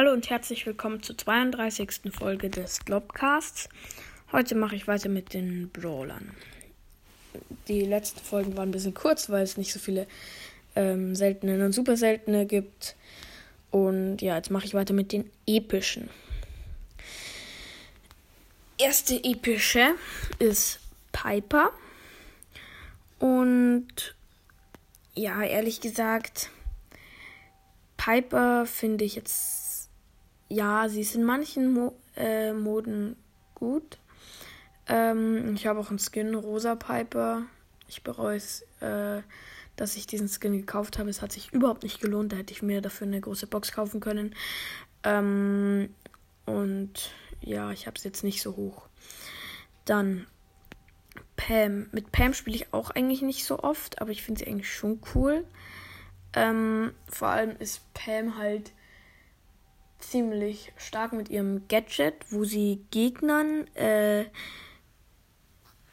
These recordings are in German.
Hallo und herzlich willkommen zur 32. Folge des Globcasts. Heute mache ich weiter mit den Brawlern. Die letzten Folgen waren ein bisschen kurz, weil es nicht so viele ähm, seltene und super seltene gibt. Und ja, jetzt mache ich weiter mit den epischen. Erste epische ist Piper. Und ja, ehrlich gesagt, Piper finde ich jetzt, ja, sie ist in manchen Mo äh, Moden gut. Ähm, ich habe auch einen Skin, Rosa Piper. Ich bereue es, äh, dass ich diesen Skin gekauft habe. Es hat sich überhaupt nicht gelohnt. Da hätte ich mir dafür eine große Box kaufen können. Ähm, und ja, ich habe es jetzt nicht so hoch. Dann Pam. Mit Pam spiele ich auch eigentlich nicht so oft, aber ich finde sie eigentlich schon cool. Ähm, vor allem ist Pam halt ziemlich stark mit ihrem Gadget, wo sie Gegnern äh,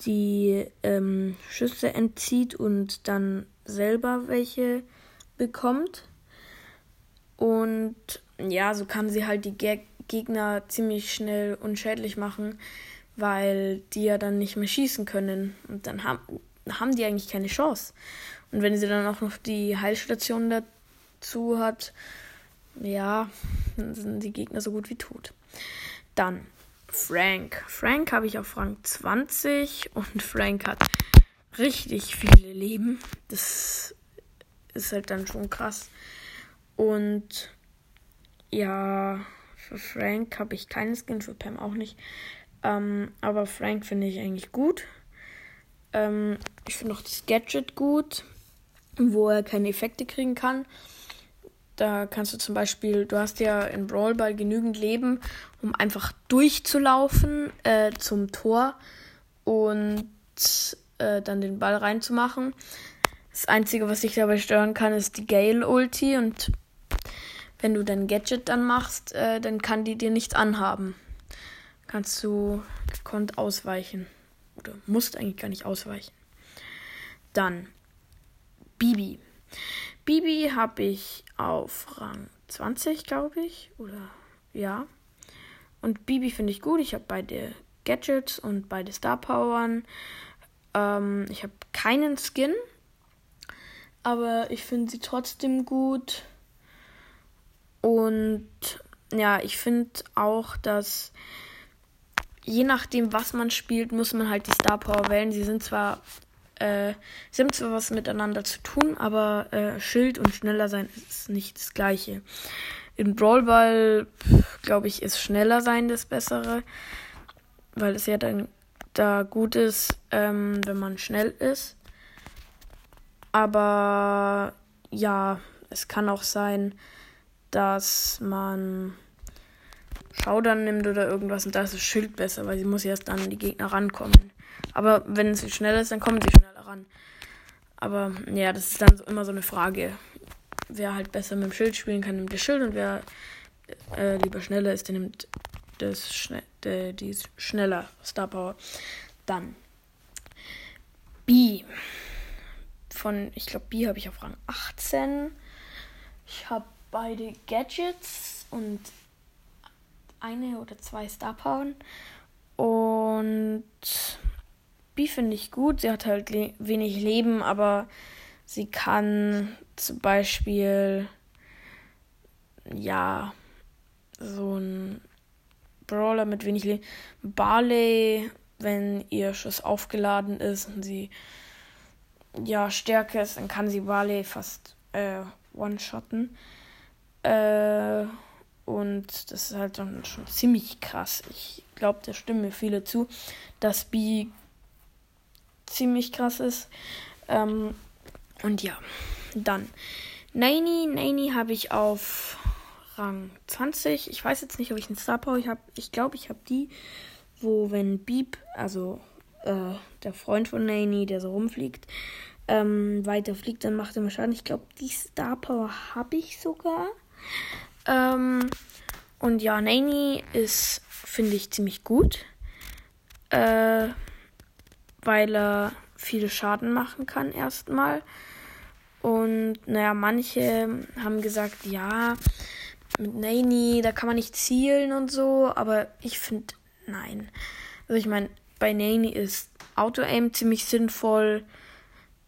die ähm, Schüsse entzieht und dann selber welche bekommt. Und ja, so kann sie halt die Ge Gegner ziemlich schnell unschädlich machen, weil die ja dann nicht mehr schießen können. Und dann haben, haben die eigentlich keine Chance. Und wenn sie dann auch noch die Heilstation dazu hat, ja, sind die Gegner so gut wie tot. Dann Frank. Frank habe ich auf Rang 20 und Frank hat richtig viele Leben. Das ist halt dann schon krass. Und ja, für Frank habe ich keine Skin, für Pam auch nicht. Ähm, aber Frank finde ich eigentlich gut. Ähm, ich finde auch das Gadget gut wo er keine Effekte kriegen kann. Da kannst du zum Beispiel, du hast ja in Brawl Ball genügend Leben, um einfach durchzulaufen äh, zum Tor und äh, dann den Ball reinzumachen. Das Einzige, was dich dabei stören kann, ist die Gale-Ulti und wenn du dein Gadget dann machst, äh, dann kann die dir nichts anhaben. Kannst du gekonnt ausweichen. Oder musst eigentlich gar nicht ausweichen. Dann Bibi. Bibi habe ich auf Rang 20, glaube ich. Oder ja. Und Bibi finde ich gut. Ich habe beide Gadgets und beide Star Powern. Ähm, ich habe keinen Skin. Aber ich finde sie trotzdem gut. Und ja, ich finde auch, dass je nachdem, was man spielt, muss man halt die Star Power wählen. Sie sind zwar äh, sie haben zwar was miteinander zu tun, aber äh, Schild und schneller sein ist nicht das gleiche. In Brawl Ball, glaube ich, ist schneller sein das Bessere, weil es ja dann da gut ist, ähm, wenn man schnell ist. Aber ja, es kann auch sein, dass man Schaudern nimmt oder irgendwas und da ist das Schild besser, weil sie muss erst dann an die Gegner rankommen. Aber wenn sie schnell ist, dann kommen sie schneller ran. Aber ja, das ist dann immer so eine Frage. Wer halt besser mit dem Schild spielen kann, nimmt das Schild und wer äh, lieber schneller ist, der nimmt das Schne der, die schneller Star Power. Dann B. Von, ich glaube, B habe ich auf Rang 18. Ich habe beide Gadgets und eine oder zwei Star Powern. Und B finde ich gut. Sie hat halt le wenig Leben, aber sie kann zum Beispiel ja so ein Brawler mit wenig Leben. Barley, wenn ihr Schuss aufgeladen ist und sie ja stärker ist, dann kann sie Barley fast äh, one-shotten. Äh, und das ist halt dann schon ziemlich krass. Ich glaube, da stimmen mir viele zu, dass B ziemlich krass ist. Ähm, und ja, dann Nani. Nani habe ich auf Rang 20. Ich weiß jetzt nicht, ob ich einen Star Power habe. Ich glaube, ich habe die, wo wenn Beep, also äh, der Freund von Nani, der so rumfliegt, ähm, weiter fliegt, dann macht er mir Schaden. Ich glaube, die Star Power habe ich sogar. Ähm, und ja, Nani ist, finde ich, ziemlich gut. Äh, weil er viel Schaden machen kann erstmal. Und naja, manche haben gesagt, ja, mit Nani, da kann man nicht zielen und so, aber ich finde, nein. Also ich meine, bei Nani ist Auto-Aim ziemlich sinnvoll,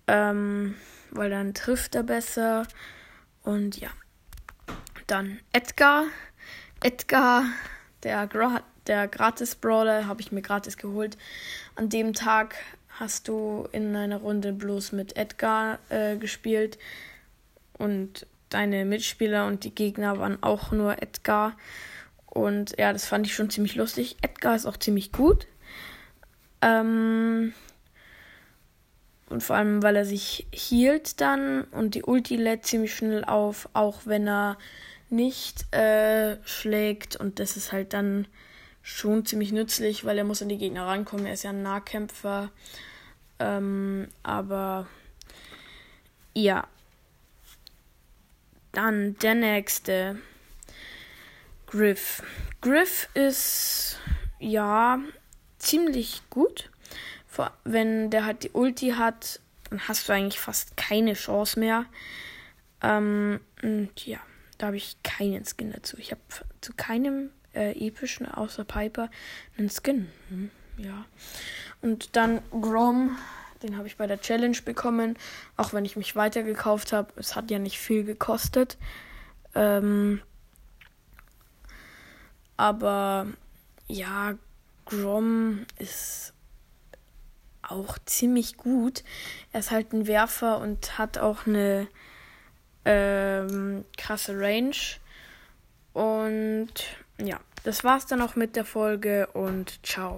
ähm, weil dann trifft er besser. Und ja. Dann Edgar. Edgar, der, Gra der Gratis-Brawler, habe ich mir gratis geholt. An dem Tag hast du in einer Runde bloß mit Edgar äh, gespielt. Und deine Mitspieler und die Gegner waren auch nur Edgar. Und ja, das fand ich schon ziemlich lustig. Edgar ist auch ziemlich gut. Ähm, und vor allem, weil er sich hielt dann und die Ulti lädt ziemlich schnell auf, auch wenn er nicht äh, schlägt. Und das ist halt dann schon ziemlich nützlich, weil er muss an die Gegner rankommen. Er ist ja ein Nahkämpfer. Ähm, aber ja. Dann der nächste. Griff. Griff ist ja ziemlich gut. Wenn der halt die Ulti hat, dann hast du eigentlich fast keine Chance mehr. Ähm, und ja, da habe ich keinen Skin dazu. Ich habe zu keinem äh, epischen außer Piper einen Skin. Hm, ja. Und dann Grom, den habe ich bei der Challenge bekommen, auch wenn ich mich weitergekauft habe. Es hat ja nicht viel gekostet. Ähm, aber ja, Grom ist auch ziemlich gut. Er ist halt ein Werfer und hat auch eine ähm, krasse Range. Und ja, das war's dann auch mit der Folge und ciao.